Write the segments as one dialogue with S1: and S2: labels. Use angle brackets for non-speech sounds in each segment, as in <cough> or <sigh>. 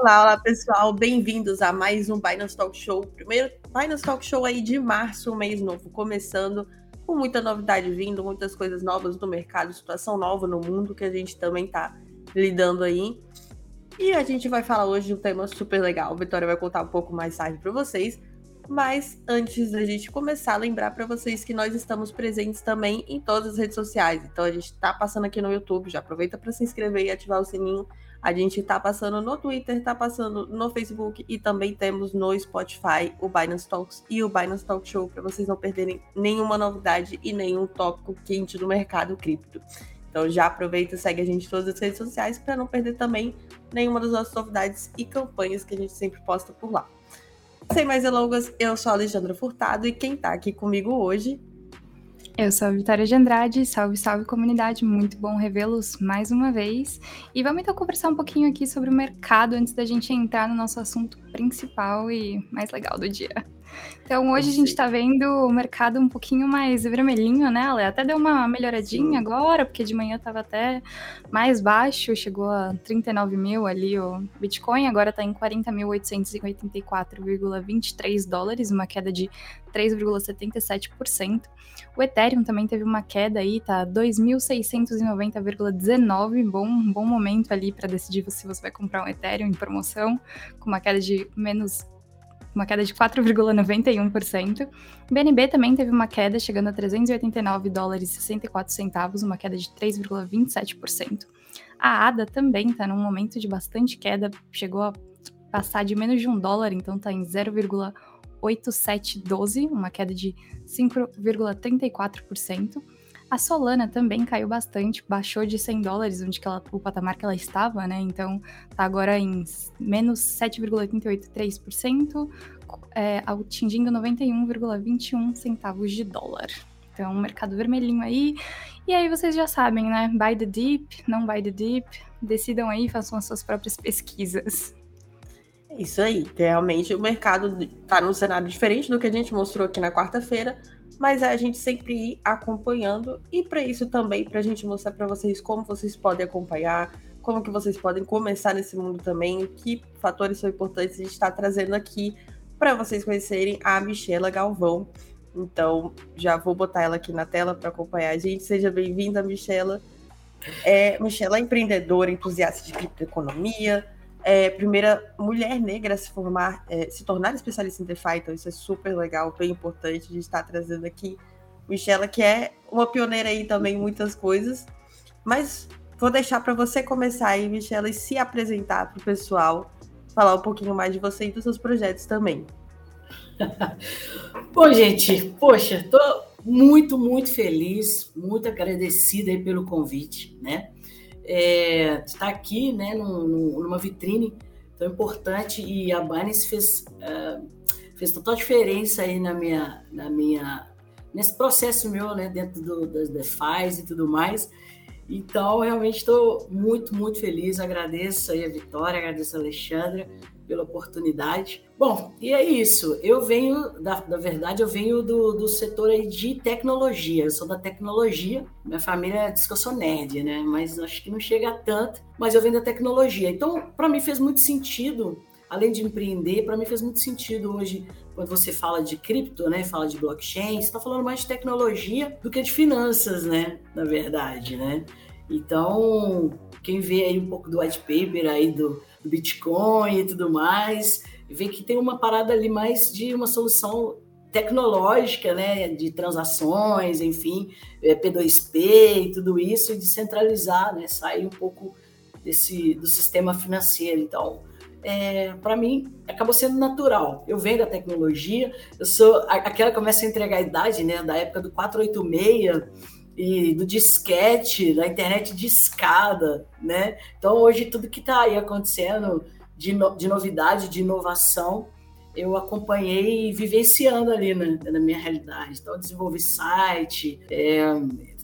S1: Olá, olá pessoal, bem-vindos a mais um Binance Talk Show. Primeiro Binance Talk Show aí de março, um mês novo, começando com muita novidade vindo, muitas coisas novas no mercado, situação nova no mundo que a gente também tá lidando aí. E a gente vai falar hoje de um tema super legal. A Vitória vai contar um pouco mais tarde para vocês. Mas antes da gente começar, lembrar para vocês que nós estamos presentes também em todas as redes sociais. Então a gente está passando aqui no YouTube, já aproveita para se inscrever e ativar o sininho. A gente está passando no Twitter, está passando no Facebook e também temos no Spotify o Binance Talks e o Binance Talk Show para vocês não perderem nenhuma novidade e nenhum tópico quente do mercado cripto. Então já aproveita e segue a gente em todas as redes sociais para não perder também nenhuma das nossas novidades e campanhas que a gente sempre posta por lá. Sem mais delongas, eu sou a Alexandra Furtado e quem tá aqui comigo hoje.
S2: Eu sou a Vitória de Andrade, salve, salve comunidade, muito bom revê-los mais uma vez. E vamos então conversar um pouquinho aqui sobre o mercado antes da gente entrar no nosso assunto principal e mais legal do dia. Então hoje a gente está vendo o mercado um pouquinho mais vermelhinho, né? Ela até deu uma melhoradinha agora, porque de manhã estava até mais baixo, chegou a 39 mil ali o Bitcoin, agora está em 40.884,23 dólares, uma queda de 3,77%. O Ethereum também teve uma queda aí, tá 2.690,19, bom, bom momento ali para decidir se você vai comprar um Ethereum em promoção, com uma queda de menos uma queda de 4,91%. BNB também teve uma queda, chegando a 389 dólares e 64 centavos, uma queda de 3,27%. A ADA também está num momento de bastante queda, chegou a passar de menos de um dólar, então está em 0,8712, uma queda de 5,34%. A Solana também caiu bastante, baixou de 100 dólares, onde que ela, o patamar que ela estava, né? Então tá agora em menos 7,883%, é, atingindo 91,21 centavos de dólar. Então, mercado vermelhinho aí. E aí vocês já sabem, né? Buy the dip, não buy the dip. Decidam aí, façam as suas próprias pesquisas.
S1: É isso aí. Realmente o mercado está num cenário diferente do que a gente mostrou aqui na quarta-feira mas é a gente sempre ir acompanhando e para isso também para a gente mostrar para vocês como vocês podem acompanhar, como que vocês podem começar nesse mundo também, que fatores são importantes a gente está trazendo aqui para vocês conhecerem a Michela Galvão. Então, já vou botar ela aqui na tela para acompanhar a gente. Seja bem-vinda, Michela. É, Michela é empreendedora, entusiasta de criptoeconomia, é, primeira mulher negra a se formar, é, se tornar especialista em DeFi, então isso é super legal, bem importante de estar trazendo aqui. Michela, que é uma pioneira aí também em muitas coisas, mas vou deixar para você começar aí, Michela, e se apresentar para o pessoal, falar um pouquinho mais de você e dos seus projetos também. <laughs>
S3: Bom, gente, poxa, tô muito, muito feliz, muito agradecida aí pelo convite, né? É, estar aqui né, num, numa vitrine tão importante e a Binance fez, uh, fez total diferença aí na minha, na minha, nesse processo meu, né, dentro do, das DeFi e tudo mais. Então, realmente estou muito, muito feliz. Agradeço aí a Vitória, agradeço a Alexandra pela oportunidade. Bom, e é isso. Eu venho, da, da verdade, eu venho do, do setor de tecnologia. Eu sou da tecnologia. Minha família diz que eu sou nerd, né? Mas acho que não chega a tanto. Mas eu venho da tecnologia. Então, para mim fez muito sentido, além de empreender, para mim fez muito sentido hoje quando você fala de cripto, né? Fala de blockchain, você está falando mais de tecnologia do que de finanças, né? Na verdade, né? Então, quem vê aí um pouco do white paper aí do Bitcoin e tudo mais, vê que tem uma parada ali mais de uma solução tecnológica, né, de transações, enfim, é, P2P e tudo isso, e descentralizar, né, sair um pouco desse do sistema financeiro. Então, é, para mim, acabou sendo natural. Eu venho da tecnologia, eu sou aquela que começa a entregar a idade, né, da época do 486, e do disquete, da internet de escada, né? Então hoje tudo que está aí acontecendo de, no, de novidade, de inovação, eu acompanhei vivenciando ali né, na minha realidade. Então desenvolvi site, é,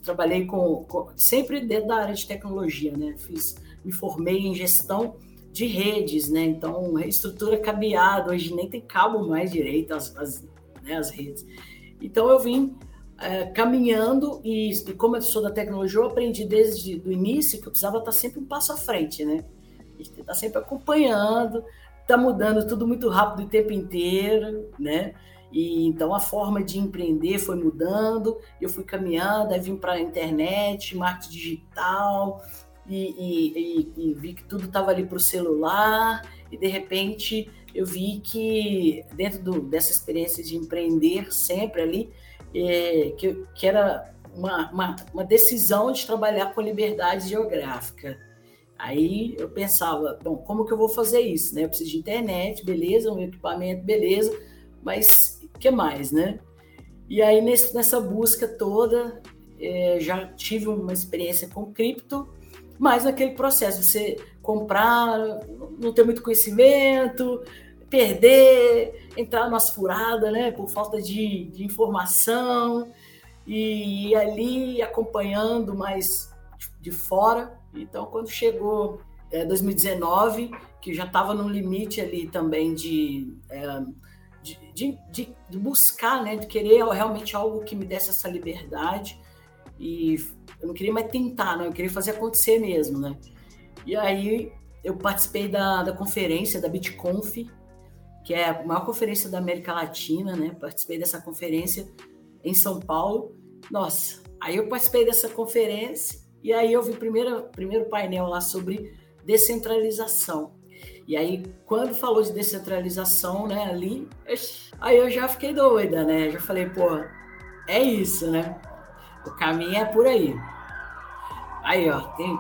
S3: trabalhei com, com, sempre dentro da área de tecnologia, né? Fiz, me formei em gestão de redes, né? Então estrutura cabeada, hoje nem tem cabo mais direito as, as, né, as redes. Então eu vim é, caminhando e, e, como eu sou da tecnologia, eu aprendi desde o início que eu precisava estar sempre um passo à frente, né? Gente está sempre acompanhando, está mudando tudo muito rápido o tempo inteiro, né? E então a forma de empreender foi mudando, eu fui caminhando, aí vim para a internet, marketing digital, e, e, e, e vi que tudo estava ali para o celular, e de repente eu vi que dentro do, dessa experiência de empreender sempre ali, é, que, que era uma, uma, uma decisão de trabalhar com liberdade geográfica. Aí eu pensava, bom, como que eu vou fazer isso? Né? Eu preciso de internet, beleza, um equipamento, beleza, mas o que mais, né? E aí nesse, nessa busca toda, é, já tive uma experiência com cripto, mas naquele processo, você comprar, não ter muito conhecimento, perder, entrar nas furadas, né, por falta de, de informação, e ali acompanhando mais de fora. Então, quando chegou é, 2019, que já estava no limite ali também de, é, de, de, de, de, buscar, né, de querer realmente algo que me desse essa liberdade, e eu não queria mais tentar, não, eu queria fazer acontecer mesmo, né? E aí eu participei da, da conferência da BitConf, que é a maior conferência da América Latina, né? Participei dessa conferência em São Paulo. Nossa, aí eu participei dessa conferência e aí eu vi o primeiro, primeiro painel lá sobre descentralização. E aí, quando falou de descentralização, né, ali, aí eu já fiquei doida, né? Já falei, pô, é isso, né? O caminho é por aí. Aí, ó, tem.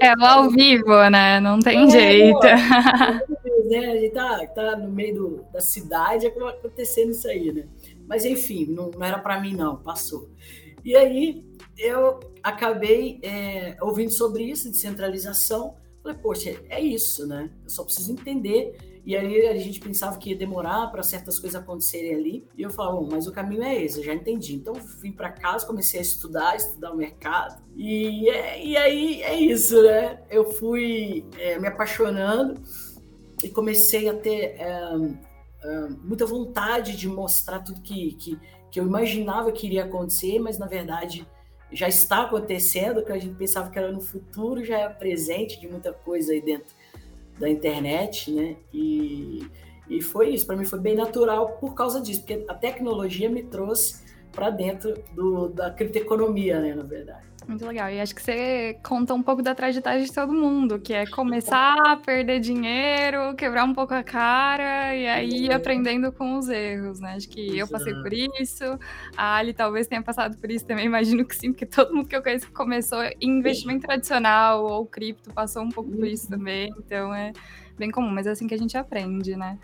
S2: É o ao vivo, né? Não tem é, jeito. <laughs> Pô,
S3: né? A gente tá, tá no meio do, da cidade, é acontecendo isso aí, né? Mas enfim, não, não era para mim, não, passou. E aí eu acabei é, ouvindo sobre isso, descentralização. Falei, poxa, é isso, né? Eu só preciso entender. E aí a gente pensava que ia demorar para certas coisas acontecerem ali. E eu falava, mas o caminho é esse, eu já entendi. Então vim para casa, comecei a estudar, estudar o mercado. E, e aí é isso, né? Eu fui é, me apaixonando e comecei a ter é, é, muita vontade de mostrar tudo que, que, que eu imaginava que iria acontecer, mas na verdade já está acontecendo, que a gente pensava que era no futuro, já é presente de muita coisa aí dentro da internet, né? E, e foi isso, para mim foi bem natural por causa disso, porque a tecnologia me trouxe para dentro do, da criptoeconomia, né, na verdade.
S2: Muito legal. E acho que você conta um pouco da trajetória de todo mundo, que é começar a perder dinheiro, quebrar um pouco a cara e aí ir aprendendo com os erros, né? Acho que eu passei por isso, a Ali talvez tenha passado por isso também, <laughs> imagino que sim, porque todo mundo que eu conheço que começou em investimento tradicional ou cripto passou um pouco por isso uhum. também, então é bem comum, mas é assim que a gente aprende, né?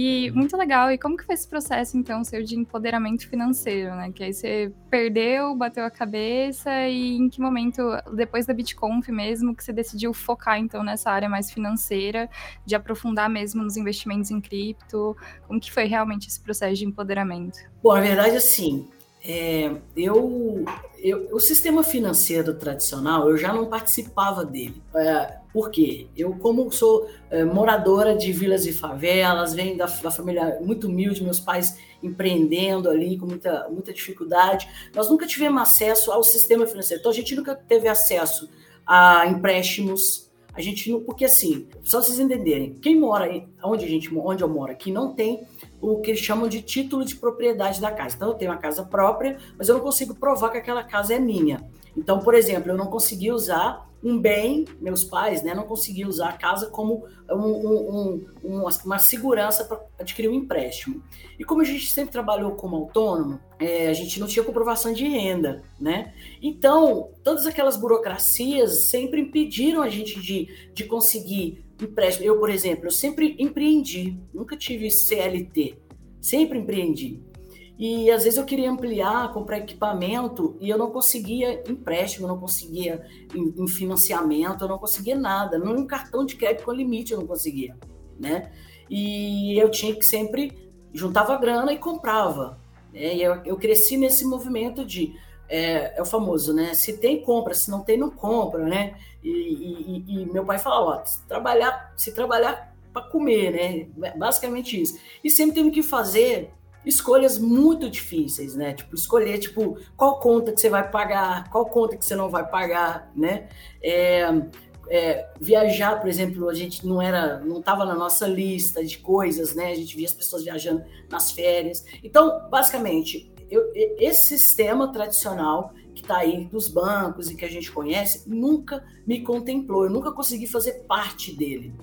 S2: E muito legal. E como que foi esse processo, então, seu de empoderamento financeiro, né? Que aí você perdeu, bateu a cabeça e em que momento, depois da BitConf mesmo, que você decidiu focar, então, nessa área mais financeira, de aprofundar mesmo nos investimentos em cripto? Como que foi realmente esse processo de empoderamento?
S3: Bom, na verdade, assim, é, eu, eu, o sistema financeiro tradicional, eu já não participava dele. É, por quê? Eu, como sou é, moradora de vilas e favelas, venho da, da, família muito humilde, meus pais empreendendo ali com muita, muita dificuldade, nós nunca tivemos acesso ao sistema financeiro. Então, a gente nunca teve acesso a empréstimos, a gente não, porque assim, só vocês entenderem, quem mora onde a gente, onde eu moro aqui, não tem o que eles chamam de título de propriedade da casa. Então, eu tenho uma casa própria, mas eu não consigo provar que aquela casa é minha. Então, por exemplo, eu não consegui usar um bem, meus pais, né, não conseguiam usar a casa como um, um, um, uma segurança para adquirir um empréstimo. E como a gente sempre trabalhou como autônomo, é, a gente não tinha comprovação de renda, né? Então, todas aquelas burocracias sempre impediram a gente de, de conseguir empréstimo. Eu, por exemplo, eu sempre empreendi, nunca tive CLT, sempre empreendi. E às vezes eu queria ampliar, comprar equipamento e eu não conseguia empréstimo, não conseguia em, em financiamento, eu não conseguia nada, nem um cartão de crédito com limite eu não conseguia, né? E eu tinha que sempre juntava grana e comprava. Né? E eu, eu cresci nesse movimento de é, é, o famoso, né? Se tem compra, se não tem não compra, né? E, e, e meu pai falava, ó, se trabalhar, se trabalhar para comer, né? Basicamente isso. E sempre temos que fazer escolhas muito difíceis, né? Tipo, escolher, tipo, qual conta que você vai pagar, qual conta que você não vai pagar, né? É, é, viajar, por exemplo, a gente não era, não estava na nossa lista de coisas, né? A gente via as pessoas viajando nas férias. Então, basicamente, eu, esse sistema tradicional que está aí dos bancos e que a gente conhece nunca me contemplou. Eu nunca consegui fazer parte dele.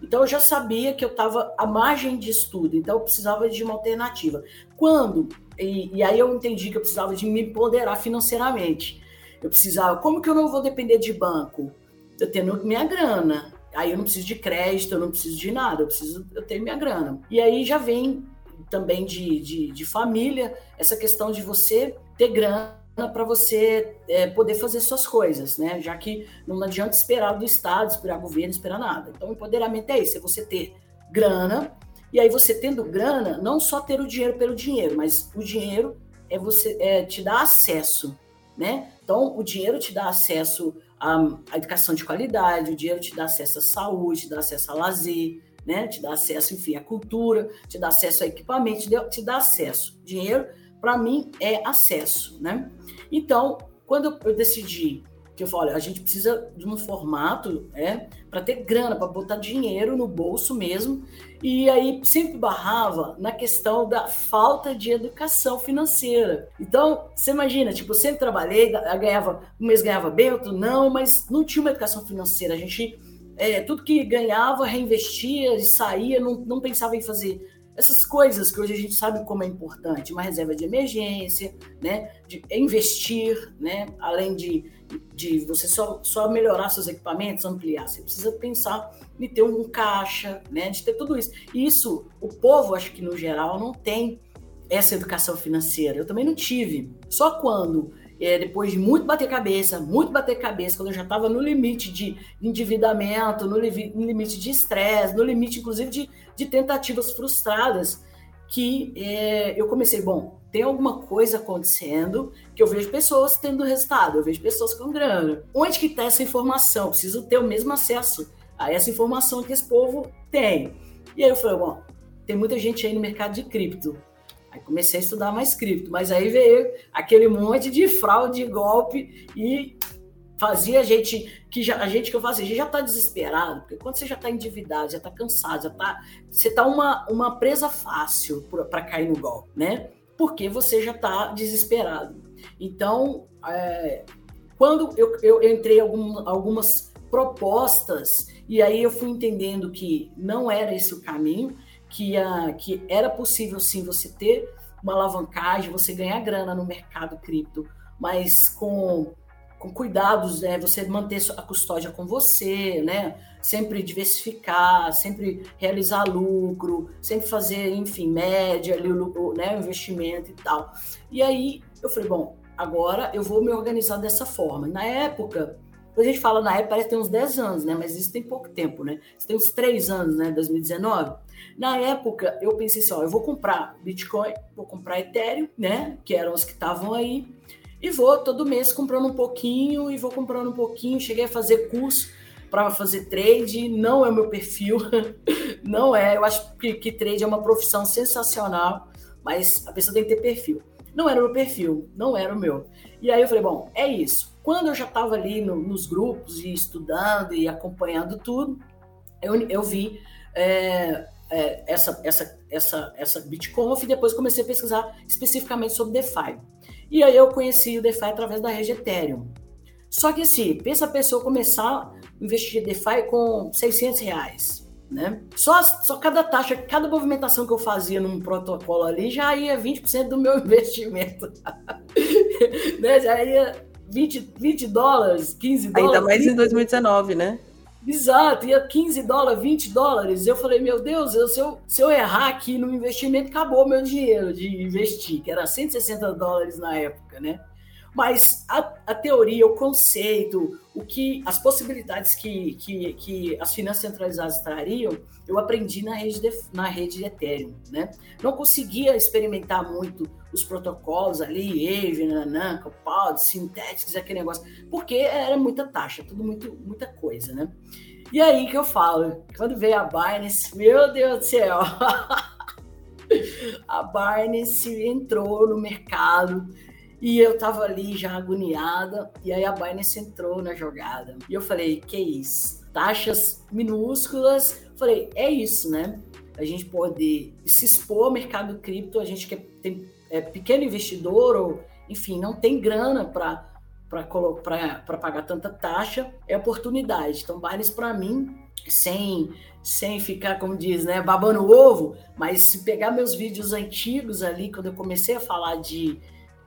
S3: Então eu já sabia que eu estava à margem de estudo, então eu precisava de uma alternativa. Quando e, e aí eu entendi que eu precisava de me empoderar financeiramente. Eu precisava, como que eu não vou depender de banco? eu tendo minha grana. Aí eu não preciso de crédito, eu não preciso de nada, eu preciso eu tenho minha grana. E aí já vem também de, de, de família essa questão de você ter grana para você é, poder fazer suas coisas, né? Já que não adianta esperar do Estado, esperar governo, esperar nada. Então, empoderamento é isso: é você ter grana, e aí você tendo grana, não só ter o dinheiro pelo dinheiro, mas o dinheiro é você é, te dá acesso, né? Então, o dinheiro te dá acesso a, a educação de qualidade, o dinheiro te dá acesso à saúde, te dá acesso a lazer, né? Te dá acesso, enfim, à cultura, te dá acesso a equipamento, te dá acesso. Dinheiro, para mim, é acesso, né? Então, quando eu decidi que eu falei, a gente precisa de um formato, é, para ter grana, para botar dinheiro no bolso mesmo. E aí sempre barrava na questão da falta de educação financeira. Então, você imagina, tipo, eu sempre trabalhei, ganhava, um mês ganhava bem, outro não, mas não tinha uma educação financeira. A gente, é, tudo que ganhava, reinvestia e saía, não, não pensava em fazer essas coisas que hoje a gente sabe como é importante, uma reserva de emergência, né, de investir, né, além de de você só, só melhorar seus equipamentos, ampliar. Você precisa pensar em ter um caixa, né? De ter tudo isso. E isso, o povo, acho que no geral, não tem essa educação financeira. Eu também não tive. Só quando, é, depois de muito bater cabeça, muito bater cabeça, quando eu já estava no limite de endividamento, no, li no limite de estresse, no limite, inclusive, de, de tentativas frustradas, que é, eu comecei, bom, tem alguma coisa acontecendo que eu vejo pessoas tendo resultado, eu vejo pessoas com grana. Onde que está essa informação? Preciso ter o mesmo acesso a essa informação que esse povo tem. E aí eu falei, bom, tem muita gente aí no mercado de cripto. Aí comecei a estudar mais cripto, mas aí veio aquele monte de fraude, de golpe e fazia a gente que já, a gente que eu fazia, a gente já está desesperado, porque quando você já está endividado, já está cansado, já tá, você está uma, uma presa fácil para cair no golpe, né? porque você já está desesperado. Então, é, quando eu, eu entrei algum, algumas propostas, e aí eu fui entendendo que não era esse o caminho, que, a, que era possível sim você ter uma alavancagem, você ganhar grana no mercado cripto, mas com com cuidados, né? Você manter a custódia com você, né? Sempre diversificar, sempre realizar lucro, sempre fazer, enfim, média ali, o, né? o investimento e tal. E aí eu falei, bom, agora eu vou me organizar dessa forma. Na época, a gente fala na época, parece que tem uns 10 anos, né? Mas isso tem pouco tempo, né? Isso tem uns 3 anos, né? 2019. Na época, eu pensei assim, ó, eu vou comprar Bitcoin, vou comprar Ethereum, né? Que eram os que estavam aí e vou todo mês comprando um pouquinho e vou comprando um pouquinho. Cheguei a fazer curso para fazer trade, não é meu perfil, <laughs> não é. Eu acho que, que trade é uma profissão sensacional, mas a pessoa tem que ter perfil. Não era o meu perfil, não era o meu. E aí eu falei, bom, é isso. Quando eu já estava ali no, nos grupos e estudando e acompanhando tudo, eu, eu vi é, é, essa, essa, essa, essa BitConf e depois comecei a pesquisar especificamente sobre DeFi. E aí eu conheci o DeFi através da rede Ethereum. Só que assim, pensa a pessoa começar a investir em DeFi com 600 reais, né? Só, só cada taxa, cada movimentação que eu fazia num protocolo ali já ia 20% do meu <laughs> investimento. <laughs> né? Já ia 20, 20 dólares, 15 dólares.
S1: Ainda mais em 2019, né?
S3: Exato, ia 15 dólares, 20 dólares. Eu falei, meu Deus, eu, se, eu, se eu errar aqui no investimento, acabou meu dinheiro de investir, que era 160 dólares na época, né? Mas a, a teoria, o conceito, o que as possibilidades que, que, que as finanças centralizadas trariam, eu aprendi na rede de, na rede de Ethereum, né? Não conseguia experimentar muito os protocolos ali, Aave, Nananka, Pod, Synthetics, aquele negócio, porque era muita taxa, tudo muito, muita coisa, né? E aí que eu falo, quando veio a Binance, meu Deus do céu, <laughs> a Binance entrou no mercado e eu tava ali já agoniada, e aí a Binance entrou na jogada. E eu falei, que isso? Taxas minúsculas. Falei, é isso, né? A gente poder se expor ao mercado cripto, a gente que tem é, pequeno investidor ou, enfim, não tem grana para para pagar tanta taxa, é oportunidade. Então, Binance, para mim, sem, sem ficar, como diz, né, babando ovo, mas se pegar meus vídeos antigos ali, quando eu comecei a falar de,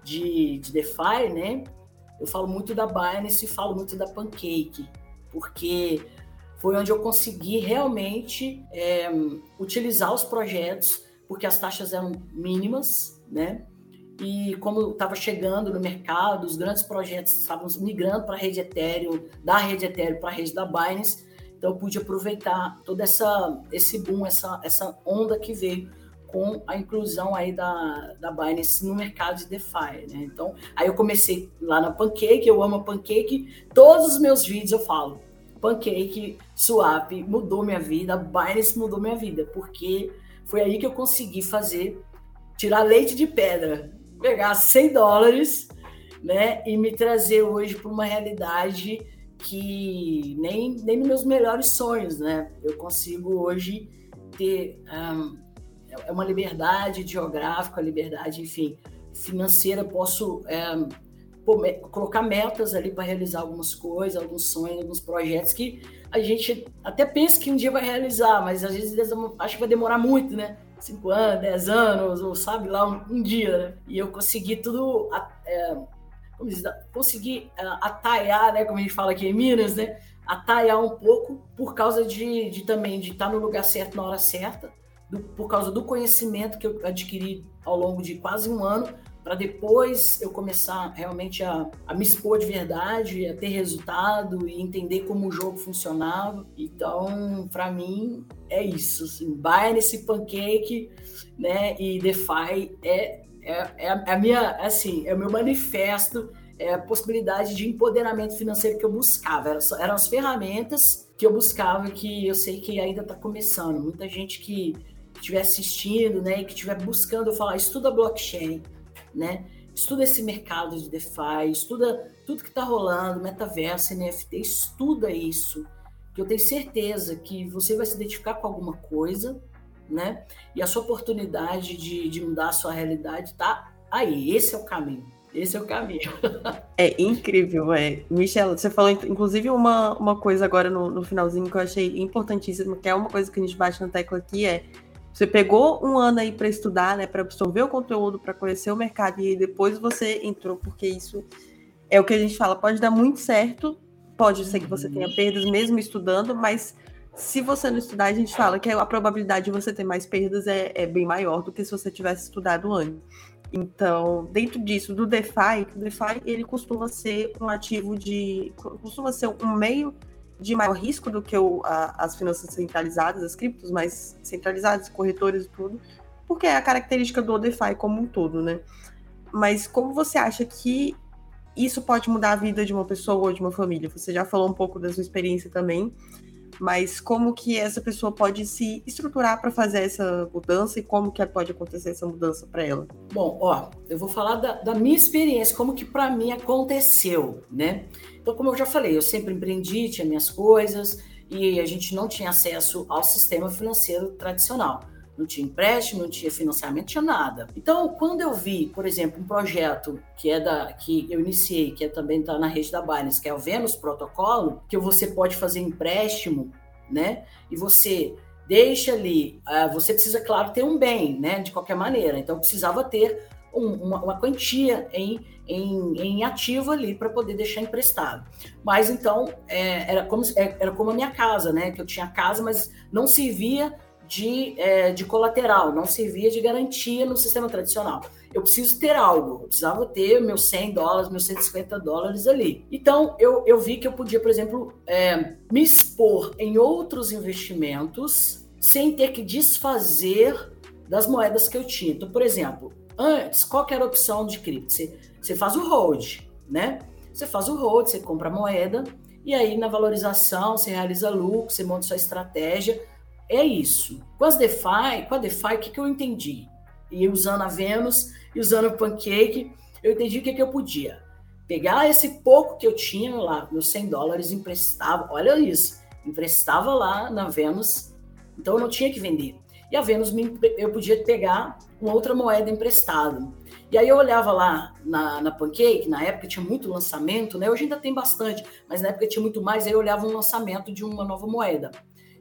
S3: de, de DeFi, né, eu falo muito da Binance e falo muito da Pancake, porque foi onde eu consegui realmente é, utilizar os projetos, porque as taxas eram mínimas, né? E como estava chegando no mercado, os grandes projetos estavam migrando para a rede Ethereum, da rede Ethereum para a rede da Binance, então eu pude aproveitar todo essa, esse boom, essa, essa onda que veio com a inclusão aí da, da Binance no mercado de DeFi, né? Então, aí eu comecei lá na Pancake, eu amo a Pancake, todos os meus vídeos eu falo, Pancake, Swap, mudou minha vida, Binance mudou minha vida, porque foi aí que eu consegui fazer, tirar leite de pedra, pegar 100 dólares, né, e me trazer hoje para uma realidade que nem, nem nos meus melhores sonhos, né, eu consigo hoje ter um, é uma liberdade geográfica, liberdade, enfim, financeira, posso é, colocar metas ali para realizar algumas coisas, alguns sonhos, alguns projetos que a gente até pensa que um dia vai realizar, mas às vezes acho que vai demorar muito, né? Cinco anos, dez anos, ou sabe lá, um, um dia, né? E eu consegui tudo, é, como diz, consegui é, ataiar, né? Como a gente fala aqui em Minas, né? Ataiar um pouco por causa de, de também de estar no lugar certo na hora certa, do, por causa do conhecimento que eu adquiri ao longo de quase um ano, para depois eu começar realmente a, a, me expor de verdade, a ter resultado e entender como o jogo funcionava. Então, para mim, é isso. Assim, Binance, Pancake né, e DeFi é, é, é, a minha, assim, é o meu manifesto, é a possibilidade de empoderamento financeiro que eu buscava. Eram, eram as ferramentas que eu buscava que eu sei que ainda está começando. Muita gente que estiver assistindo, né, e que estiver buscando, eu falar, estuda blockchain, né? Estuda esse mercado de DeFi, estuda tudo que está rolando, metaverso, NFT, estuda isso, que eu tenho certeza que você vai se identificar com alguma coisa, né? E a sua oportunidade de, de mudar a sua realidade está aí. Esse é o caminho. Esse é o caminho. <laughs>
S1: é incrível, é. Michelle, você falou, inclusive, uma, uma coisa agora no, no finalzinho que eu achei importantíssima, que é uma coisa que a gente bate na tecla aqui, é você pegou um ano aí para estudar, né, para absorver o conteúdo, para conhecer o mercado e depois você entrou, porque isso é o que a gente fala, pode dar muito certo, pode ser que você tenha perdas mesmo estudando, mas se você não estudar, a gente fala que a probabilidade de você ter mais perdas é, é bem maior do que se você tivesse estudado antes. Então, dentro disso, do DeFi, o DeFi ele costuma ser um ativo de. costuma ser um meio de maior risco do que o, a, as finanças centralizadas, as criptos mais centralizadas, corretores e tudo, porque é a característica do DeFi como um todo, né? Mas como você acha que isso pode mudar a vida de uma pessoa ou de uma família? Você já falou um pouco da sua experiência também, mas como que essa pessoa pode se estruturar para fazer essa mudança e como que pode acontecer essa mudança para ela?
S3: Bom, ó, eu vou falar da, da minha experiência, como que para mim aconteceu, né? Então, como eu já falei, eu sempre empreendi, tinha minhas coisas e a gente não tinha acesso ao sistema financeiro tradicional. Não tinha empréstimo, não tinha financiamento, não tinha nada. Então, quando eu vi, por exemplo, um projeto que é da que eu iniciei, que é também está na rede da Binance, que é o Venus Protocolo, que você pode fazer empréstimo, né? E você deixa ali, uh, você precisa, claro, ter um bem, né? De qualquer maneira. Então, precisava ter um, uma, uma, quantia em, em, em ativo ali para poder deixar emprestado. Mas então é, era, como, é, era como a minha casa, né? Que eu tinha casa, mas não servia de, é, de colateral, não servia de garantia no sistema tradicional. Eu preciso ter algo, eu precisava ter meus 100 dólares, meus 150 dólares ali. Então, eu, eu vi que eu podia, por exemplo, é, me expor em outros investimentos sem ter que desfazer das moedas que eu tinha. Então, por exemplo, Antes, qual era a opção de cripto? Você, você faz o hold, né? Você faz o hold, você compra a moeda, e aí na valorização você realiza lucro, você monta sua estratégia é isso. Com as DeFi, com a DeFi, o que, que eu entendi? E usando a Venus e usando o Pancake, eu entendi o que, que eu podia. Pegar esse pouco que eu tinha lá, meus 100 dólares, emprestava, olha isso, emprestava lá na Venus, então eu não tinha que vender. E a Venus, me, eu podia pegar uma outra moeda emprestada. E aí eu olhava lá na, na Pancake, na época tinha muito lançamento, né? Hoje ainda tem bastante, mas na época tinha muito mais, aí eu olhava um lançamento de uma nova moeda.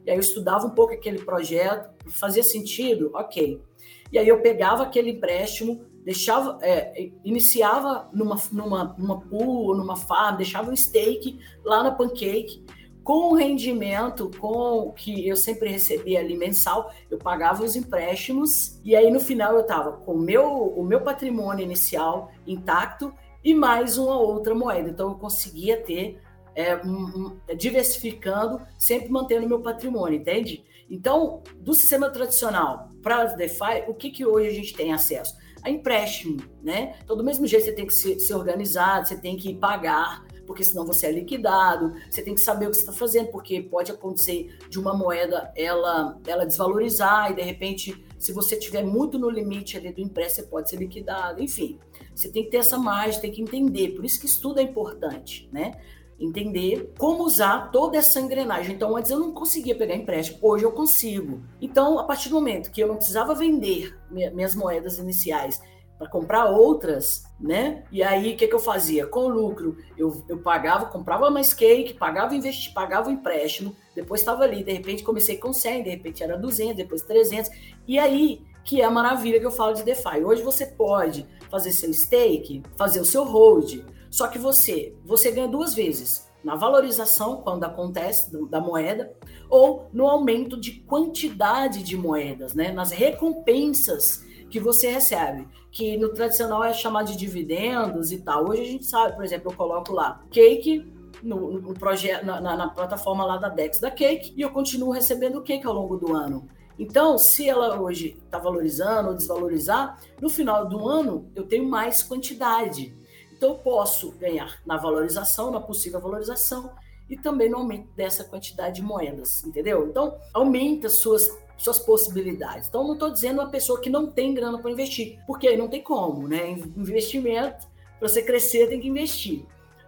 S3: E aí eu estudava um pouco aquele projeto, fazia sentido, ok. E aí eu pegava aquele empréstimo, deixava, é, iniciava numa, numa, numa pool, numa farm, deixava um stake lá na Pancake, com o rendimento, com que eu sempre recebia ali mensal, eu pagava os empréstimos e aí no final eu estava com o meu, o meu patrimônio inicial intacto e mais uma outra moeda. Então eu conseguia ter é, um, um, diversificando, sempre mantendo meu patrimônio, entende? Então, do sistema tradicional para o DeFi, o que, que hoje a gente tem acesso? A empréstimo, né? Então, do mesmo jeito, você tem que ser, ser organizado, você tem que pagar, porque senão você é liquidado, você tem que saber o que você está fazendo, porque pode acontecer de uma moeda ela, ela desvalorizar e, de repente, se você tiver muito no limite ali do empréstimo, você pode ser liquidado, enfim. Você tem que ter essa margem, tem que entender. Por isso que estudo é importante, né? Entender como usar toda essa engrenagem. Então, antes eu não conseguia pegar empréstimo, hoje eu consigo. Então, a partir do momento que eu não precisava vender minhas moedas iniciais para comprar outras, né? E aí, o que, que eu fazia? Com o lucro, eu, eu pagava, comprava mais cake, pagava, investi, pagava o empréstimo, depois estava ali, de repente comecei com 100, de repente era 200, depois 300. E aí, que é a maravilha que eu falo de DeFi. Hoje você pode fazer seu stake, fazer o seu hold, só que você, você ganha duas vezes. Na valorização, quando acontece, da moeda, ou no aumento de quantidade de moedas, né? nas recompensas que você recebe, que no tradicional é chamado de dividendos e tal. Hoje a gente sabe, por exemplo, eu coloco lá cake no, no projeto, na, na, na, plataforma lá da Dex da Cake e eu continuo recebendo cake ao longo do ano. Então, se ela hoje está valorizando ou desvalorizar, no final do ano eu tenho mais quantidade. Então, eu posso ganhar na valorização, na possível valorização, e também no aumento dessa quantidade de moedas, entendeu? Então, aumenta suas, suas possibilidades. Então, não estou dizendo uma pessoa que não tem grana para investir, porque aí não tem como, né? Investimento, para você crescer, tem que investir.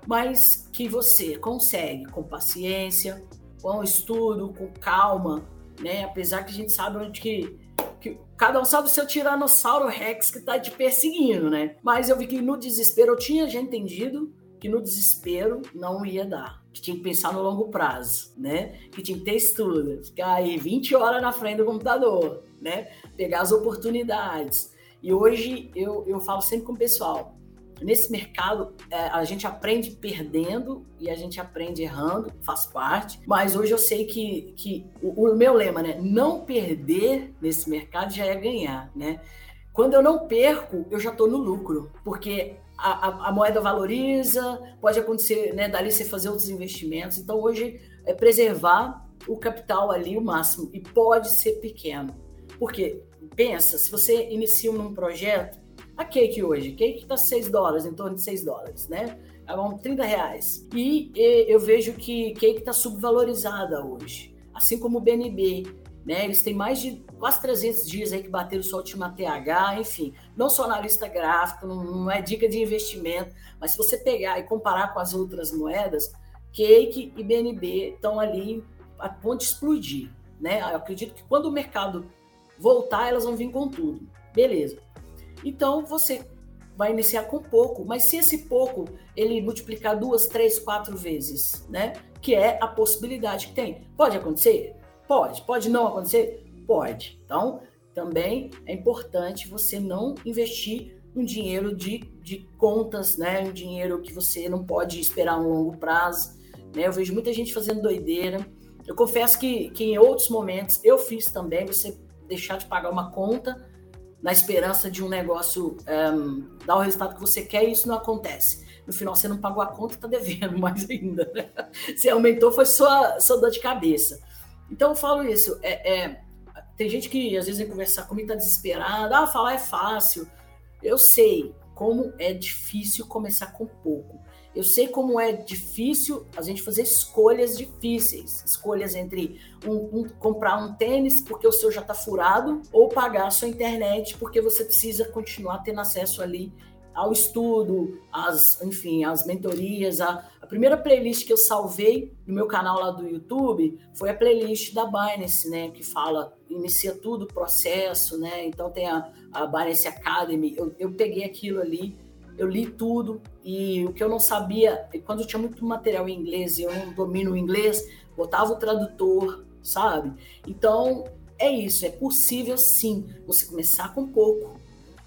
S3: Mas que você consegue com paciência, com estudo, com calma, né? Apesar que a gente sabe onde que que cada um sabe o seu tiranossauro Rex que tá te perseguindo, né? Mas eu vi que no desespero, eu tinha já entendido que no desespero não ia dar. Que tinha que pensar no longo prazo, né? Que tinha que ter estudo, ficar aí 20 horas na frente do computador, né? Pegar as oportunidades. E hoje eu, eu falo sempre com o pessoal: nesse mercado é, a gente aprende perdendo e a gente aprende errando, faz parte. Mas hoje eu sei que, que o, o meu lema, né? Não perder nesse mercado já é ganhar, né? Quando eu não perco, eu já estou no lucro, porque a, a, a, moeda valoriza, pode acontecer, né? Dali você fazer outros investimentos. Então hoje é preservar o capital ali o máximo e pode ser pequeno. Porque pensa, se você inicia um projeto a cake hoje, cake está 6 dólares, em torno de 6 dólares, né? É 30 reais. E, e eu vejo que cake está subvalorizada hoje, assim como o BNB. Né? Eles têm mais de quase 300 dias aí que bateram sua última TH, enfim. Não sou analista gráfico, não, não é dica de investimento, mas se você pegar e comparar com as outras moedas, Cake e BNB estão ali a ponto de explodir. Né? Eu acredito que quando o mercado voltar, elas vão vir com tudo. Beleza. Então você vai iniciar com pouco, mas se esse pouco ele multiplicar duas, três, quatro vezes, né? Que é a possibilidade que tem. Pode acontecer? Pode. Pode não acontecer? Pode. Então, também é importante você não investir um dinheiro de, de contas, né? Um dinheiro que você não pode esperar um longo prazo. Né? Eu vejo muita gente fazendo doideira. Eu confesso que, que em outros momentos eu fiz também, você deixar de pagar uma conta na esperança de um negócio um, dar o resultado que você quer e isso não acontece. No final você não pagou a conta, está devendo <laughs> mais ainda. Né? Você aumentou, foi sua, sua dor de cabeça. Então eu falo isso. É, é, tem gente que às vezes vem conversar comigo, está desesperada. Ah, falar é fácil. Eu sei como é difícil começar com pouco. Eu sei como é difícil a gente fazer escolhas difíceis, escolhas entre um, um, comprar um tênis porque o seu já está furado ou pagar a sua internet porque você precisa continuar tendo acesso ali ao estudo, as, enfim, as mentorias. A, a, primeira playlist que eu salvei no meu canal lá do YouTube foi a playlist da Binance, né, que fala, inicia tudo o processo, né, então tem a, a Binance Academy, eu, eu peguei aquilo ali eu li tudo e o que eu não sabia, quando eu tinha muito material em inglês e eu não domino o inglês, botava o tradutor, sabe? Então, é isso, é possível sim você começar com pouco,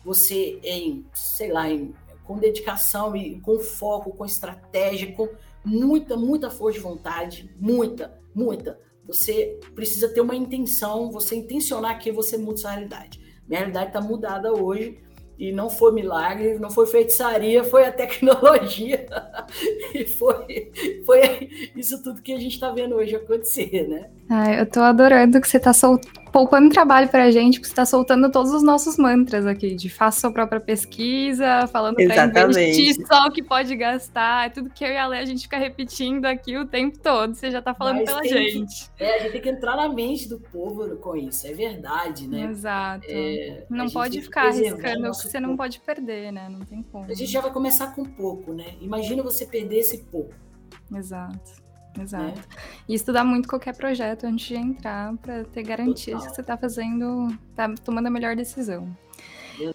S3: você em, sei lá, em, com dedicação e com foco, com estratégia, com muita, muita força de vontade, muita, muita. Você precisa ter uma intenção, você intencionar que você mude sua realidade. Minha realidade está mudada hoje e não foi milagre, não foi feitiçaria, foi a tecnologia. <laughs> <laughs> e foi, foi isso tudo que a gente está vendo hoje acontecer, né?
S2: Ah, eu estou adorando que você está soltando poupando trabalho para a gente, porque você está soltando todos os nossos mantras aqui, de faça sua própria pesquisa, falando para investir só o que pode gastar, é tudo que eu e a Lê a gente fica repetindo aqui o tempo todo, você já está falando Mas pela gente.
S3: Que, é, a gente tem que entrar na mente do povo com isso, é verdade, né?
S2: Exato. É, não pode ficar arriscando o que você não pode perder, né? Não tem como.
S3: A gente já vai começar com pouco, né? Imagina você perder esse pouco.
S2: Exato. Exato. Né? E estudar muito qualquer projeto antes de entrar para ter garantia de que você está fazendo, está tomando a melhor decisão.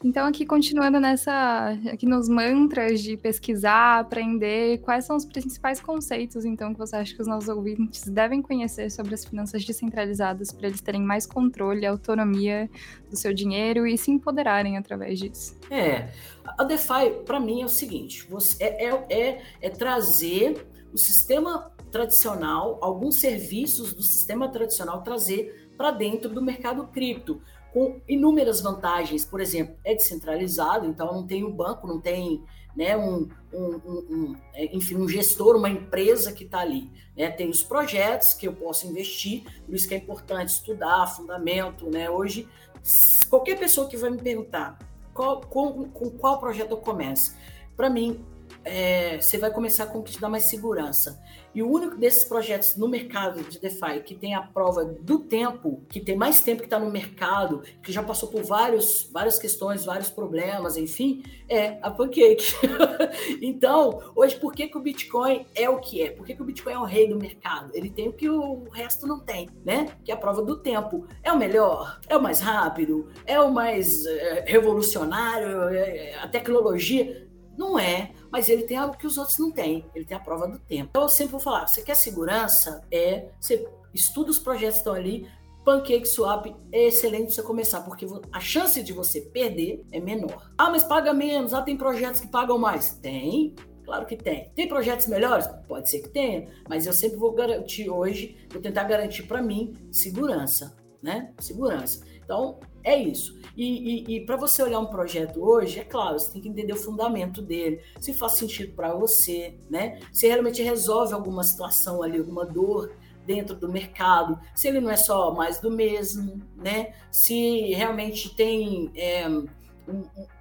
S2: Então, aqui continuando nessa, aqui nos mantras de pesquisar, aprender, quais são os principais conceitos, então, que você acha que os nossos ouvintes devem conhecer sobre as finanças descentralizadas para eles terem mais controle, autonomia do seu dinheiro e se empoderarem através disso?
S3: É, a DeFi, para mim, é o seguinte: você, é, é, é, é trazer o sistema tradicional, alguns serviços do sistema tradicional trazer para dentro do mercado cripto, com inúmeras vantagens. Por exemplo, é descentralizado, então não tem um banco, não tem né, um, um, um, é, enfim, um gestor, uma empresa que está ali. Né? Tem os projetos que eu posso investir, por isso que é importante estudar fundamento. Né? Hoje, qualquer pessoa que vai me perguntar qual, com, com qual projeto eu começo, para mim, é, você vai começar te dá mais segurança. E o único desses projetos no mercado de DeFi que tem a prova do tempo, que tem mais tempo que está no mercado, que já passou por vários, várias questões, vários problemas, enfim, é a Pancake. <laughs> então, hoje, por que, que o Bitcoin é o que é? Por que, que o Bitcoin é o rei do mercado? Ele tem o que o resto não tem, né? Que é a prova do tempo. É o melhor? É o mais rápido? É o mais é, revolucionário? É, a tecnologia? Não é mas ele tem algo que os outros não têm. Ele tem a prova do tempo. Então eu sempre vou falar: você quer segurança? É você estuda os projetos que estão ali. Pancake Swap é excelente você começar, porque a chance de você perder é menor. Ah, mas paga menos. Ah, tem projetos que pagam mais. Tem, Claro que tem. Tem projetos melhores? Pode ser que tenha, mas eu sempre vou garantir hoje, vou tentar garantir para mim segurança, né? Segurança. Então, é isso. E, e, e para você olhar um projeto hoje, é claro, você tem que entender o fundamento dele, se faz sentido para você, né? Se realmente resolve alguma situação ali, alguma dor dentro do mercado, se ele não é só mais do mesmo, né? Se realmente tem é,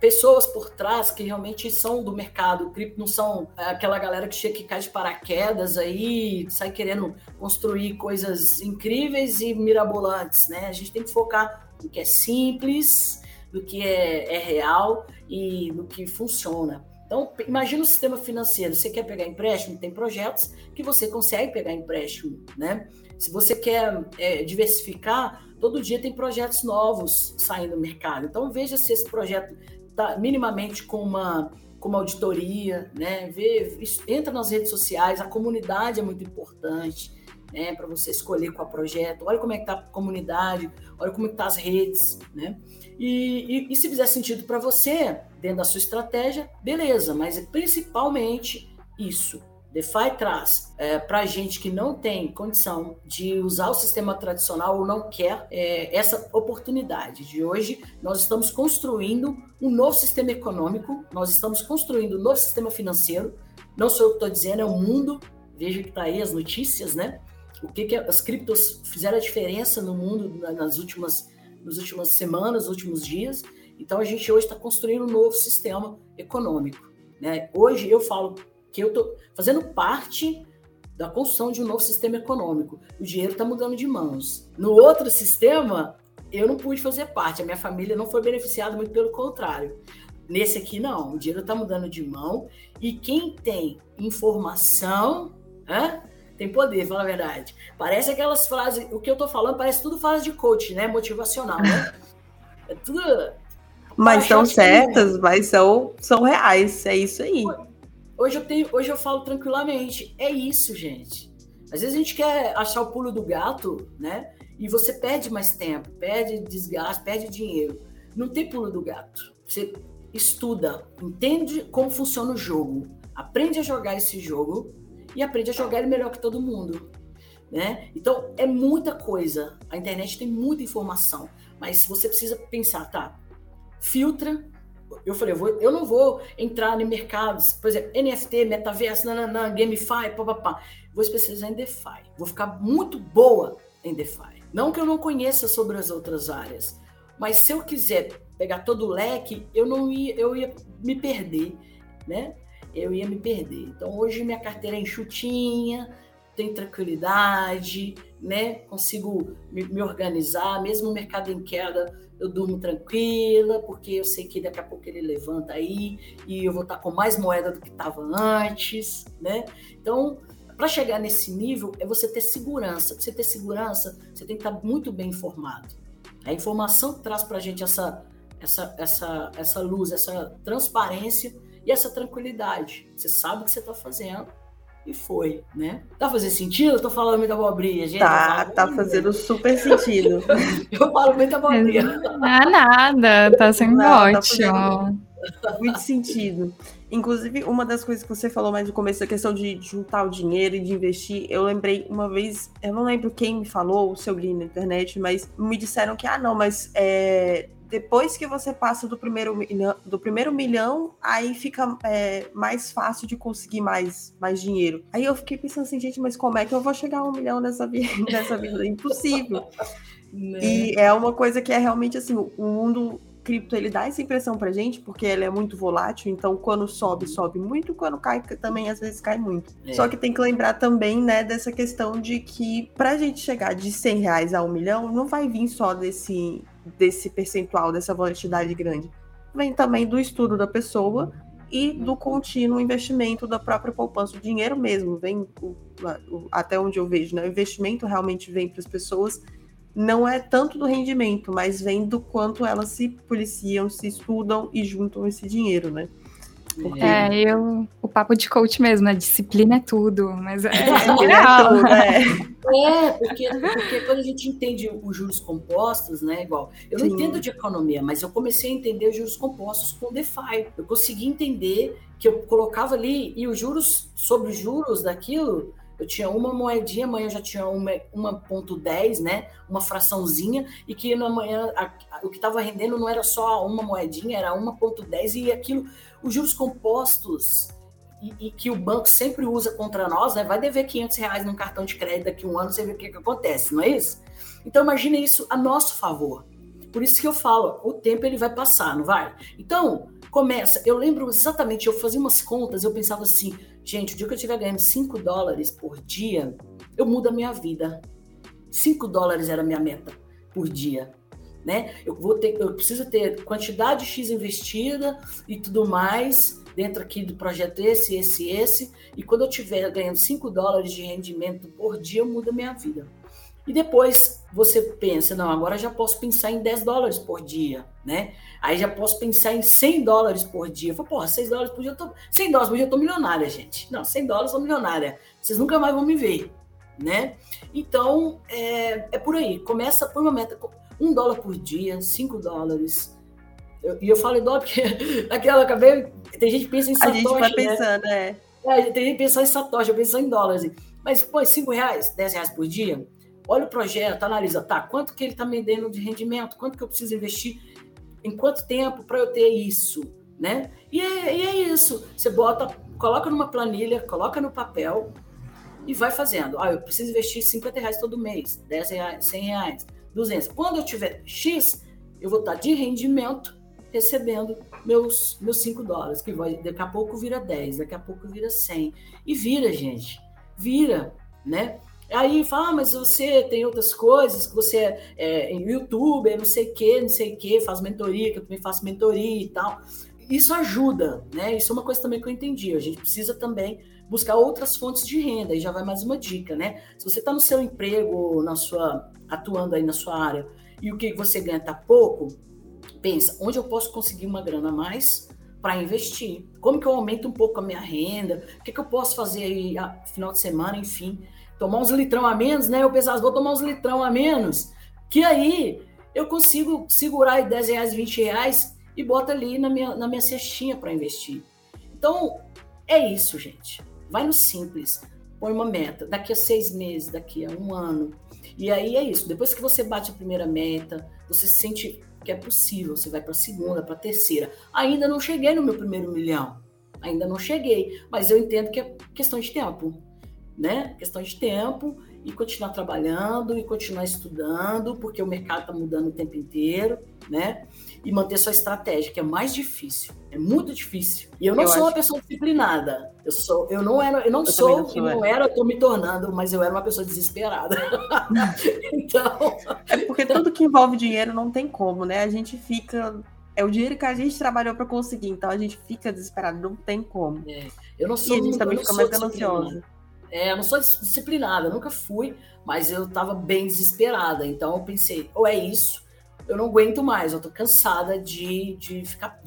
S3: pessoas por trás que realmente são do mercado, cripto não são aquela galera que chega que cai de paraquedas aí, sai querendo construir coisas incríveis e mirabolantes, né? A gente tem que focar do que é simples, do que é, é real e do que funciona. Então, imagina o sistema financeiro. Você quer pegar empréstimo, tem projetos que você consegue pegar empréstimo, né? Se você quer é, diversificar, todo dia tem projetos novos saindo no mercado. Então, veja se esse projeto está minimamente com uma, com uma auditoria, né? Vê, entra nas redes sociais, a comunidade é muito importante né, para você escolher qual projeto. Olha como é que está a comunidade, olha como é está as redes, né? E, e, e se fizer sentido para você, dentro da sua estratégia, beleza, mas é principalmente isso. DeFi traz é, para gente que não tem condição de usar o sistema tradicional ou não quer é, essa oportunidade. De hoje, nós estamos construindo um novo sistema econômico, nós estamos construindo um novo sistema financeiro. Não sou eu que estou dizendo, é o mundo. Veja que está aí as notícias, né? O que, que as criptos fizeram a diferença no mundo nas últimas, nas últimas semanas, nos últimos dias. Então a gente hoje está construindo um novo sistema econômico. Né? Hoje eu falo porque eu estou fazendo parte da construção de um novo sistema econômico. O dinheiro está mudando de mãos. No outro sistema, eu não pude fazer parte, a minha família não foi beneficiada, muito pelo contrário. Nesse aqui, não, o dinheiro está mudando de mão e quem tem informação hein, tem poder, fala a verdade. Parece aquelas frases, o que eu estou falando parece tudo frase de coach, né? Motivacional, né? É tudo.
S1: Mas são certas, mas são, são reais, é isso aí.
S3: Hoje eu, tenho, hoje eu falo tranquilamente. É isso, gente. Às vezes a gente quer achar o pulo do gato, né? E você perde mais tempo, perde desgaste, perde dinheiro. Não tem pulo do gato. Você estuda, entende como funciona o jogo, aprende a jogar esse jogo e aprende a jogar ele melhor que todo mundo. Né? Então é muita coisa. A internet tem muita informação, mas você precisa pensar, tá? Filtra, eu falei, eu, vou, eu não vou entrar em mercados, por exemplo, NFT, metaverso, nananã, GameFi, papapá. Vou especializar em DeFi. Vou ficar muito boa em DeFi. Não que eu não conheça sobre as outras áreas, mas se eu quiser pegar todo o leque, eu não ia, eu ia me perder, né? Eu ia me perder. Então hoje minha carteira é enxutinha, tem tranquilidade, né? Consigo me, me organizar, mesmo o mercado em queda, eu durmo tranquila, porque eu sei que daqui a pouco ele levanta aí e eu vou estar com mais moeda do que estava antes, né? Então, para chegar nesse nível, é você ter segurança. Para você ter segurança, você tem que estar muito bem informado. A informação traz para a gente essa, essa, essa, essa luz, essa transparência e essa tranquilidade. Você sabe o que você está fazendo e foi, né? Tá fazendo sentido? Eu tô falando muita abobrinha, gente.
S1: Tá, tá fazendo super sentido. <laughs>
S3: eu falo muita abobrinha.
S2: Não é nada, tá sendo Não, tá ótimo.
S1: Tá muito sentido. Inclusive, uma das coisas que você falou mais no começo, a questão de juntar o dinheiro e de investir, eu lembrei uma vez, eu não lembro quem me falou, se eu li na internet, mas me disseram que, ah, não, mas é, depois que você passa do primeiro milhão, do primeiro milhão aí fica é, mais fácil de conseguir mais, mais dinheiro. Aí eu fiquei pensando assim, gente, mas como é que eu vou chegar a um milhão nessa vida? <laughs> Nessa vida? É impossível. Né? E é uma coisa que é realmente assim, o mundo cripto ele dá essa impressão pra gente, porque ele é muito volátil, então quando sobe, sobe muito, quando cai também às vezes cai muito. É. Só que tem que lembrar também, né, dessa questão de que pra gente chegar de 100 reais a um milhão, não vai vir só desse desse percentual, dessa volatilidade grande. Vem também do estudo da pessoa e do contínuo investimento da própria poupança. O dinheiro mesmo vem, o, o, até onde eu vejo, né? O investimento realmente vem para as pessoas. Não é tanto do rendimento, mas vem do quanto elas se policiam, se estudam e juntam esse dinheiro, né?
S2: Porque... É, eu, o papo de coach mesmo, a disciplina é tudo, mas é, é legal.
S3: É, <laughs> é, porque, porque quando a gente entende os juros compostos, né, igual, eu não Sim. entendo de economia, mas eu comecei a entender os juros compostos com o DeFi. Eu consegui entender que eu colocava ali, e os juros, sobre os juros daquilo, eu tinha uma moedinha, amanhã eu já tinha uma, uma ponto 10, né? Uma fraçãozinha, e que na manhã a, a, o que estava rendendo não era só uma moedinha, era uma ponto 10, e aquilo, os juros compostos, e, e, que o banco sempre usa contra nós, né? Vai dever 500 reais num cartão de crédito daqui a um ano, você vê o que, que acontece, não é isso? Então imagine isso a nosso favor. Por isso que eu falo, o tempo ele vai passar, não vai? Então, começa. Eu lembro exatamente, eu fazia umas contas, eu pensava assim, gente, o dia que eu estiver ganhando 5 dólares por dia, eu mudo a minha vida. 5 dólares era a minha meta por dia. Né? Eu vou ter, eu preciso ter quantidade X investida e tudo mais dentro aqui do projeto esse, esse, esse. E quando eu estiver ganhando 5 dólares de rendimento por dia, eu mudo a minha vida. E depois você pensa, não, agora já posso pensar em 10 dólares por dia, né? Aí já posso pensar em 100 dólares por dia. Eu falo, porra, 6 dólares por dia, eu tô... 100 dólares por dia eu tô milionária, gente. Não, 100 dólares eu tô milionária. Vocês nunca mais vão me ver, né? Então, é, é por aí. Começa por uma meta, 1 dólar por dia, 5 dólares. Eu, e eu falo em dólar porque <laughs> aquela acabei, tem gente que pensa em satoshi, A gente vai
S1: né? pensando, né?
S3: é. é. Tem gente que pensa em satoshi, eu penso em dólares. Mas, pô, 5 reais, 10 reais por dia, olha o projeto, analisa, tá, quanto que ele está me dando de rendimento, quanto que eu preciso investir, em quanto tempo para eu ter isso, né? E é, e é, isso, você bota, coloca numa planilha, coloca no papel e vai fazendo. Ah, eu preciso investir 50 reais todo mês, 10 reais, 100 reais, 200. Quando eu tiver X, eu vou estar de rendimento recebendo meus meus 5 dólares, que vai, daqui a pouco vira 10, daqui a pouco vira 100. E vira, gente. Vira, né? Aí fala, ah, mas você tem outras coisas, que você é, é youtuber, não sei o que, não sei o que, faz mentoria, que eu também faço mentoria e tal. Isso ajuda, né? Isso é uma coisa também que eu entendi. A gente precisa também buscar outras fontes de renda. E já vai mais uma dica, né? Se você está no seu emprego, na sua atuando aí na sua área, e o que você ganha está pouco, pensa, onde eu posso conseguir uma grana a mais para investir? Como que eu aumento um pouco a minha renda? O que, que eu posso fazer aí a, final de semana, enfim? Tomar uns litrão a menos, né? Eu pensava, vou tomar uns litrão a menos, que aí eu consigo segurar aí 10 reais, 20 reais e bota ali na minha, na minha cestinha para investir. Então, é isso, gente. Vai no simples. Põe uma meta. Daqui a seis meses, daqui a um ano. E aí é isso. Depois que você bate a primeira meta, você sente que é possível. Você vai para a segunda, para a terceira. Ainda não cheguei no meu primeiro milhão. Ainda não cheguei. Mas eu entendo que é questão de tempo. Né? Questão de tempo e continuar trabalhando e continuar estudando, porque o mercado está mudando o tempo inteiro, né? E manter sua estratégia, que é mais difícil. É muito difícil. E eu não eu sou uma pessoa disciplinada. Eu sou, eu não era, eu não eu sou, não, sou, não é. era, eu tô me tornando, mas eu era uma pessoa desesperada. <laughs>
S1: então, é porque tudo que envolve dinheiro não tem como, né? A gente fica é o dinheiro que a gente trabalhou para conseguir, então a gente fica desesperado, não tem como. É,
S3: eu não sou,
S1: e a gente também fica mais gananciosa.
S3: É, eu não sou disciplinada, nunca fui, mas eu estava bem desesperada. Então eu pensei, ou é isso, eu não aguento mais, eu tô cansada de, de ficar,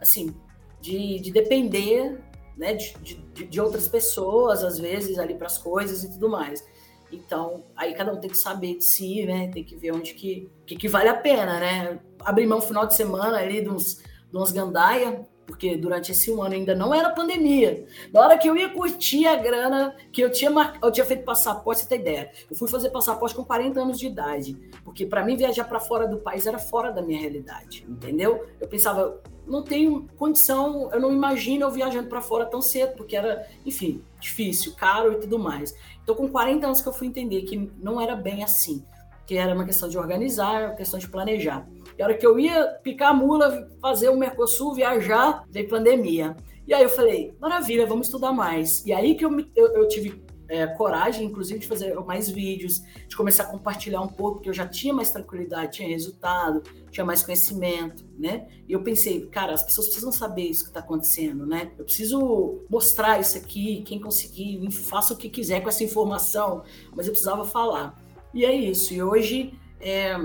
S3: assim, de, de depender, né, de, de, de outras pessoas, às vezes, ali para as coisas e tudo mais. Então, aí cada um tem que saber de si, né, tem que ver onde que, que, que vale a pena, né, abrir mão final de semana ali de uns, de uns gandaia, porque durante esse um ano ainda não era pandemia. Na hora que eu ia curtir a grana, que eu tinha, mar... eu tinha feito passaporte, você tem ideia. Eu fui fazer passaporte com 40 anos de idade, porque para mim viajar para fora do país era fora da minha realidade, entendeu? Eu pensava, não tenho condição, eu não imagino eu viajando para fora tão cedo, porque era, enfim, difícil, caro e tudo mais. Então, com 40 anos que eu fui entender que não era bem assim, que era uma questão de organizar, uma questão de planejar. E a hora que eu ia picar a mula, fazer o Mercosul, viajar, veio pandemia. E aí eu falei, maravilha, vamos estudar mais. E aí que eu, eu, eu tive é, coragem, inclusive, de fazer mais vídeos, de começar a compartilhar um pouco, porque eu já tinha mais tranquilidade, tinha resultado, tinha mais conhecimento, né? E eu pensei, cara, as pessoas precisam saber isso que está acontecendo, né? Eu preciso mostrar isso aqui, quem conseguir, faça o que quiser com essa informação, mas eu precisava falar. E é isso. E hoje é,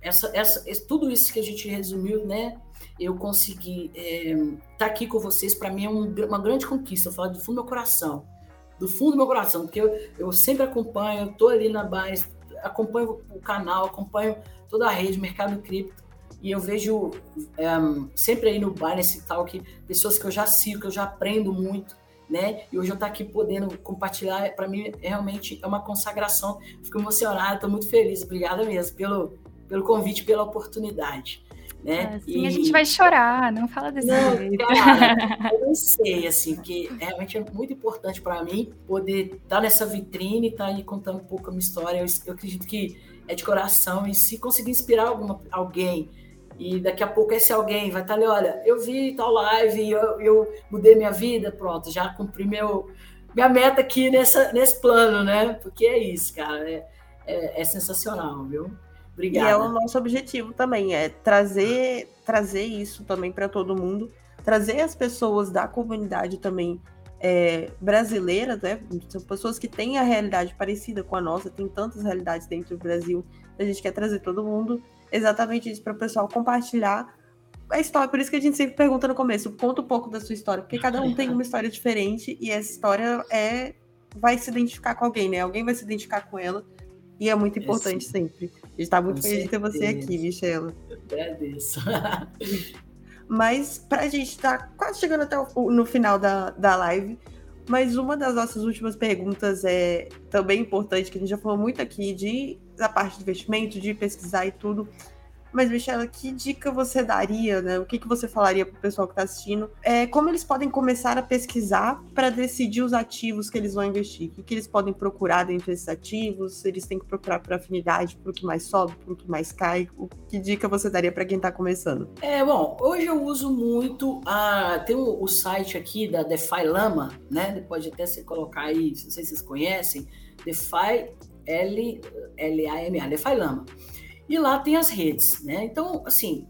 S3: essa, essa, tudo isso que a gente resumiu, né? Eu consegui estar é, tá aqui com vocês, para mim é um, uma grande conquista. Eu falo do fundo do meu coração, do fundo do meu coração, porque eu, eu sempre acompanho, estou ali na base, acompanho o canal, acompanho toda a rede, mercado cripto, e eu vejo é, sempre aí no Binance e tal, que pessoas que eu já sigo, que eu já aprendo muito, né? E hoje eu estar aqui podendo compartilhar, para mim, realmente é uma consagração. Fico emocionada, estou muito feliz. Obrigada mesmo pelo, pelo convite, pela oportunidade. Né?
S2: Ah, sim, e... a gente vai chorar, não fala desse
S3: não, jeito. Cara, eu não sei, assim, que realmente é muito importante para mim poder estar tá nessa vitrine, estar tá aí contando um pouco a minha história. Eu, eu, acredito que é de coração e se conseguir inspirar alguma, alguém e daqui a pouco esse alguém vai estar tá ali, olha, eu vi tal live, eu, eu mudei minha vida, pronto, já cumpri meu, minha meta aqui nessa, nesse plano, né? Porque é isso, cara, é, é, é sensacional, viu? Obrigada.
S1: E é o nosso objetivo também, é trazer, trazer isso também para todo mundo, trazer as pessoas da comunidade também é, brasileiras, né? São pessoas que têm a realidade parecida com a nossa, tem tantas realidades dentro do Brasil, a gente quer trazer todo mundo exatamente isso para o pessoal compartilhar a história. Por isso que a gente sempre pergunta no começo, conta um pouco da sua história, porque cada um tem uma história diferente e essa história é vai se identificar com alguém, né? Alguém vai se identificar com ela e é muito importante é, sempre. A gente está muito Com feliz de ter você aqui, Michela.
S3: Eu agradeço. <laughs>
S1: Mas para a gente estar tá quase chegando até o, no final da, da live, mas uma das nossas últimas perguntas é também importante, que a gente já falou muito aqui de da parte de investimento, de pesquisar e tudo. Mas, Michela, que dica você daria, né? O que, que você falaria para o pessoal que está assistindo? É, como eles podem começar a pesquisar para decidir os ativos que eles vão investir? O que, que eles podem procurar dentro desses ativos? Eles têm que procurar por afinidade, por o que mais sobe, por o que mais cai? O, que dica você daria para quem está começando?
S3: É, bom, hoje eu uso muito a. Tem o, o site aqui da DeFi Lama, né? Pode até se colocar aí, não sei se vocês conhecem, DeFi L, L-A-M-A, DeFi Lama. E lá tem as redes, né? Então, assim,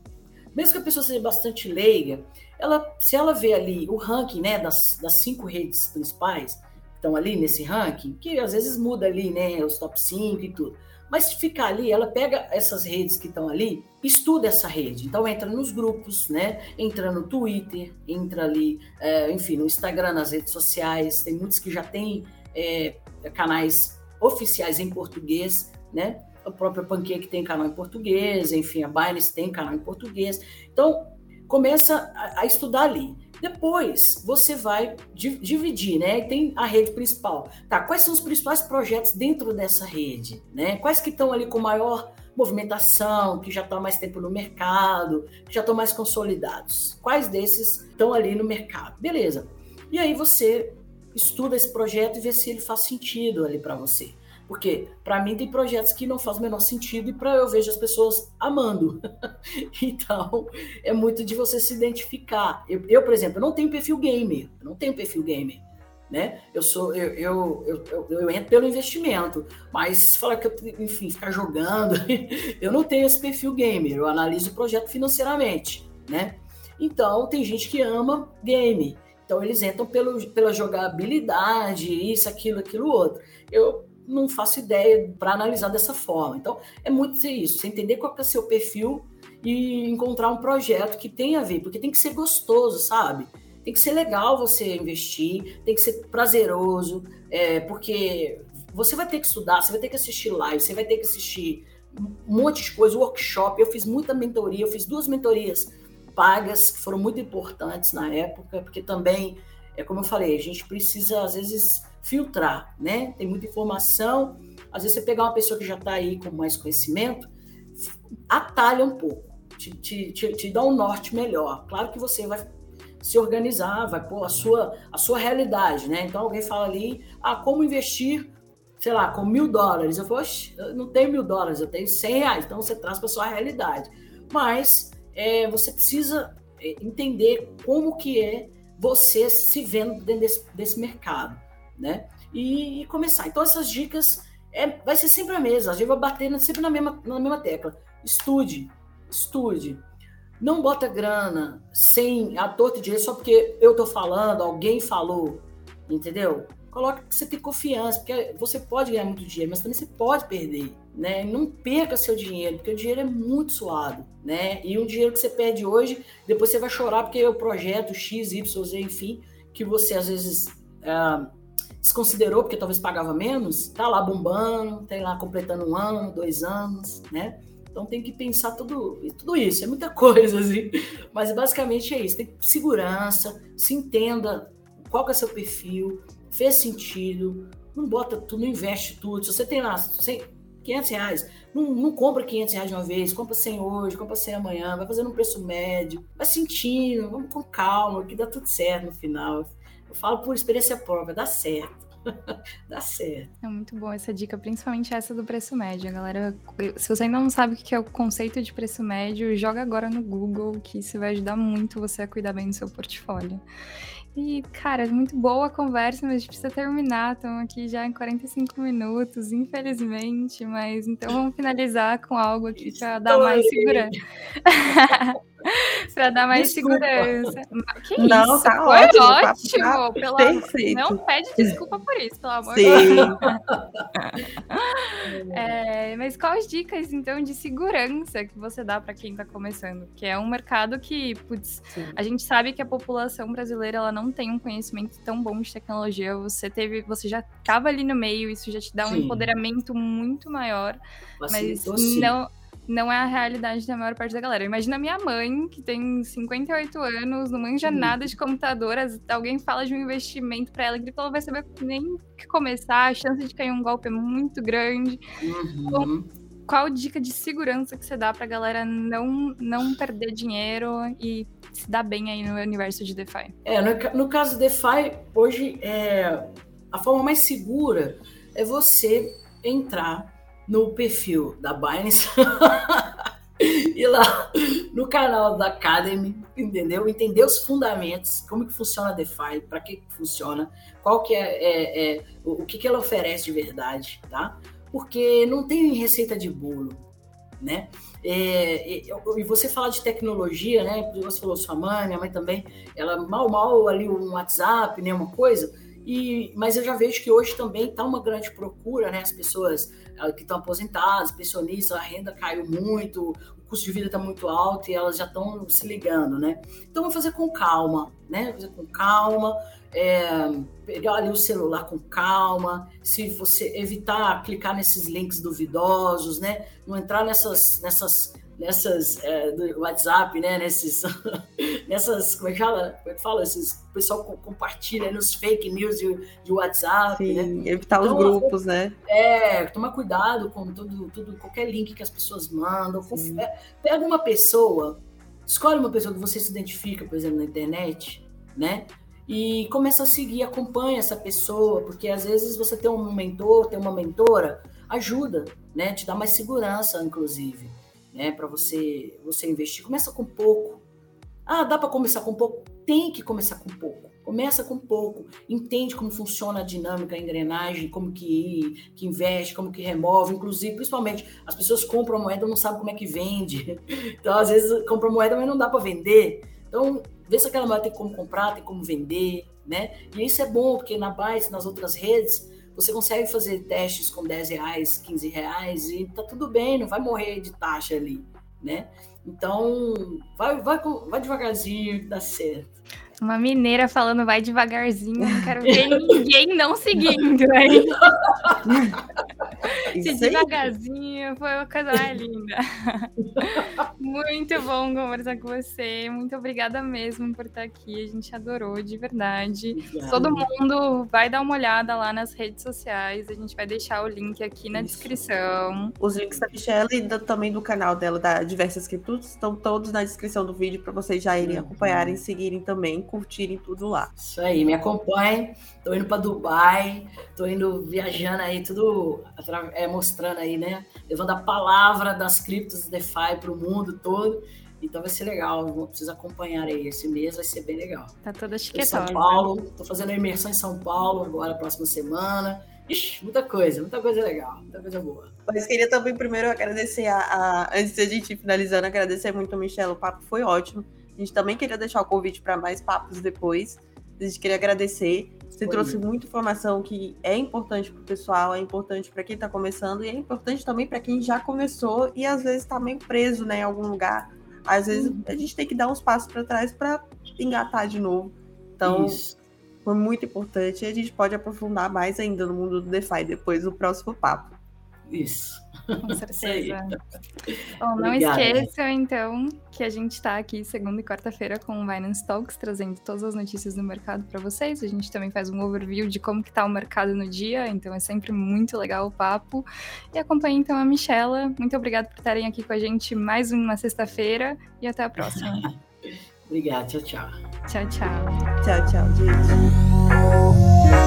S3: mesmo que a pessoa seja bastante leiga, ela, se ela vê ali o ranking, né, das, das cinco redes principais, que estão ali nesse ranking, que às vezes muda ali, né, os top 5 e tudo. Mas se ficar ali, ela pega essas redes que estão ali, estuda essa rede. Então entra nos grupos, né? Entra no Twitter, entra ali, é, enfim, no Instagram, nas redes sociais. Tem muitos que já têm é, canais oficiais em português, né? A própria Pancake tem canal em português, enfim, a Binance tem canal em português. Então, começa a, a estudar ali. Depois, você vai dividir, né? Tem a rede principal. Tá, quais são os principais projetos dentro dessa rede, né? Quais que estão ali com maior movimentação, que já estão há mais tempo no mercado, que já estão mais consolidados? Quais desses estão ali no mercado? Beleza. E aí você estuda esse projeto e vê se ele faz sentido ali para você. Porque para mim tem projetos que não fazem o menor sentido e para eu vejo as pessoas amando. <laughs> então, é muito de você se identificar. Eu, eu, por exemplo, não tenho perfil gamer, não tenho perfil gamer. Né? Eu sou eu, eu, eu, eu, entro pelo investimento, mas falar que eu, enfim, ficar jogando, <laughs> eu não tenho esse perfil gamer, eu analiso o projeto financeiramente, né? Então, tem gente que ama game. Então, eles entram pelo, pela jogabilidade, isso, aquilo, aquilo outro. Eu não faço ideia para analisar dessa forma. Então, é muito ser isso, você entender qual é o seu perfil e encontrar um projeto que tenha a ver, porque tem que ser gostoso, sabe? Tem que ser legal você investir, tem que ser prazeroso, é, porque você vai ter que estudar, você vai ter que assistir live, você vai ter que assistir um monte de coisa, workshop. Eu fiz muita mentoria, eu fiz duas mentorias pagas que foram muito importantes na época, porque também, é como eu falei, a gente precisa às vezes filtrar, né? Tem muita informação. Às vezes você pegar uma pessoa que já está aí com mais conhecimento, atalha um pouco, te, te, te, te, dá um norte melhor. Claro que você vai se organizar, vai pôr a sua, a sua realidade, né? Então alguém fala ali, ah, como investir, sei lá, com mil dólares. Eu falo, eu não tenho mil dólares, eu tenho cem reais. Então você traz para sua realidade. Mas é, você precisa é, entender como que é você se vendo dentro desse, desse mercado né? E, e começar. Então, essas dicas é, vai ser sempre a mesma. A gente vai bater sempre na mesma, na mesma tecla. Estude, estude. Não bota grana sem a torta de só porque eu tô falando, alguém falou, entendeu? Coloca que você tem confiança, porque você pode ganhar muito dinheiro, mas também você pode perder, né? Não perca seu dinheiro, porque o dinheiro é muito suado, né? E um dinheiro que você perde hoje, depois você vai chorar porque o projeto X, Y, Z, enfim, que você às vezes uh, desconsiderou porque talvez pagava menos, tá lá bombando, tem lá completando um ano, dois anos, né? Então tem que pensar tudo, tudo isso, é muita <laughs> coisa, assim. Mas basicamente é isso, tem segurança, se entenda qual que é seu perfil, fez sentido, não bota tudo, não investe tudo. Se você tem lá 500 reais, não, não compra 500 reais de uma vez, compra 100 hoje, compra 100 amanhã, vai fazendo um preço médio, vai sentindo, vamos com calma, que dá tudo certo no final. Eu falo por experiência própria, dá certo. <laughs> dá certo.
S2: É muito bom essa dica, principalmente essa do preço médio. Galera, se você ainda não sabe o que é o conceito de preço médio, joga agora no Google, que isso vai ajudar muito você a cuidar bem do seu portfólio. E, cara, muito boa a conversa, mas a gente precisa terminar. Estamos aqui já em 45 minutos, infelizmente. Mas então vamos finalizar com algo aqui para dar mais segurança. <laughs> para dar mais desculpa. segurança. Que não, isso? Tá Foi ótimo. ótimo tá pelo perfeito. Não pede desculpa por isso, pelo amor de Deus. <laughs> é, mas quais dicas, então, de segurança que você dá para quem está começando? Que é um mercado que, putz, a gente sabe que a população brasileira ela não tem um conhecimento tão bom de tecnologia. Você teve, você já estava ali no meio, isso já te dá um Sim. empoderamento muito maior. Mas não não é a realidade da maior parte da galera. Imagina minha mãe, que tem 58 anos, não manja uhum. nada de computador, alguém fala de um investimento para ela, que ela vai saber nem que começar, a chance de cair um golpe é muito grande. Uhum. qual dica de segurança que você dá para a galera não, não perder dinheiro e se dar bem aí no universo de DeFi?
S3: É, no, no caso DeFi, hoje é, a forma mais segura é você entrar no perfil da Binance <laughs> e lá no canal da Academy, entendeu? Entender os fundamentos, como que funciona a DeFi, para que, que funciona, qual que é, é, é o, que, que ela oferece de verdade, tá? Porque não tem receita de bolo, né? É, e você falar de tecnologia, né? Você falou sua mãe, minha mãe também, ela mal mal ali um WhatsApp, né? Uma coisa. E, mas eu já vejo que hoje também está uma grande procura, né? As pessoas ah, que estão aposentadas, pensionistas, a renda caiu muito, o custo de vida está muito alto e elas já estão se ligando, né? Então, vou fazer com calma, né? Fazer com calma, é, pegar ali o celular com calma, se você evitar clicar nesses links duvidosos, né? Não entrar nessas, nessas nessas é, do WhatsApp, né? Nesses, <laughs> nessas, como é que fala? Como é que fala? Esses, o pessoal compartilha nos fake news de, de WhatsApp,
S1: Sim,
S3: né?
S1: evitar então, os grupos, né?
S3: É, tomar cuidado com tudo, tudo, qualquer link que as pessoas mandam. É, pega uma pessoa, escolhe uma pessoa que você se identifica, por exemplo, na internet, né? E começa a seguir, acompanha essa pessoa, porque às vezes você tem um mentor, tem uma mentora, ajuda, né? Te dá mais segurança, inclusive né, para você você investir. Começa com pouco. Ah, dá para começar com pouco? Tem que começar com pouco. Começa com pouco, entende como funciona a dinâmica, a engrenagem, como que, que investe, como que remove, inclusive, principalmente, as pessoas compram moeda não sabem como é que vende. <laughs> Então, às vezes, compram moeda, mas não dá para vender. Então, vê se aquela moeda tem como comprar, tem como vender, né? E isso é bom, porque na Binance, nas outras redes, você consegue fazer testes com 10 reais, 15 reais e tá tudo bem, não vai morrer de taxa ali, né? Então, vai, vai, vai devagarzinho que dá certo.
S2: Uma mineira falando vai devagarzinho, não quero ver <laughs> ninguém não seguindo, hein? <laughs> Se devagarzinho foi uma coisa mais linda. <laughs> Muito bom conversar com você. Muito obrigada mesmo por estar aqui. A gente adorou, de verdade. Obrigado. Todo mundo vai dar uma olhada lá nas redes sociais. A gente vai deixar o link aqui na Isso. descrição.
S1: Os links da Michelle e do, também do canal dela, da Diversas Criptos, estão todos na descrição do vídeo para vocês já irem uhum. acompanharem, seguirem também curtirem tudo lá.
S3: Isso aí, me acompanhem. Tô indo para Dubai, tô indo viajando aí, tudo é, mostrando aí, né? Levando a palavra das criptos DeFi para o mundo todo. Então vai ser legal, vou precisar acompanhar aí. Esse mês vai ser bem legal.
S2: Tá toda chiquetosa.
S3: São Paulo, tô fazendo a imersão em São Paulo agora, próxima semana. Ixi, muita coisa, muita coisa legal, muita coisa boa.
S1: Mas queria também primeiro agradecer a, a antes de a gente ir finalizando, agradecer muito ao Michel, o papo foi ótimo. A gente também queria deixar o convite para mais papos depois. A gente queria agradecer. Você Foi trouxe muita informação que é importante para o pessoal, é importante para quem está começando e é importante também para quem já começou e às vezes está meio preso né, em algum lugar. Às vezes uhum. a gente tem que dar uns passos para trás para engatar de novo. Então, Isso. foi muito importante e a gente pode aprofundar mais ainda no mundo do DeFi depois do próximo papo.
S3: Isso.
S2: Com <laughs> certeza. Bom, não esqueçam, então, que a gente está aqui segunda e quarta-feira com o Binance Talks, trazendo todas as notícias do mercado para vocês. A gente também faz um overview de como que tá o mercado no dia, então é sempre muito legal o papo. E acompanhe, então, a Michela. Muito obrigada por estarem aqui com a gente mais uma sexta-feira e até a próxima. <laughs>
S3: Obrigado, tchau, tchau.
S2: Tchau, tchau.
S1: Tchau, tchau, gente.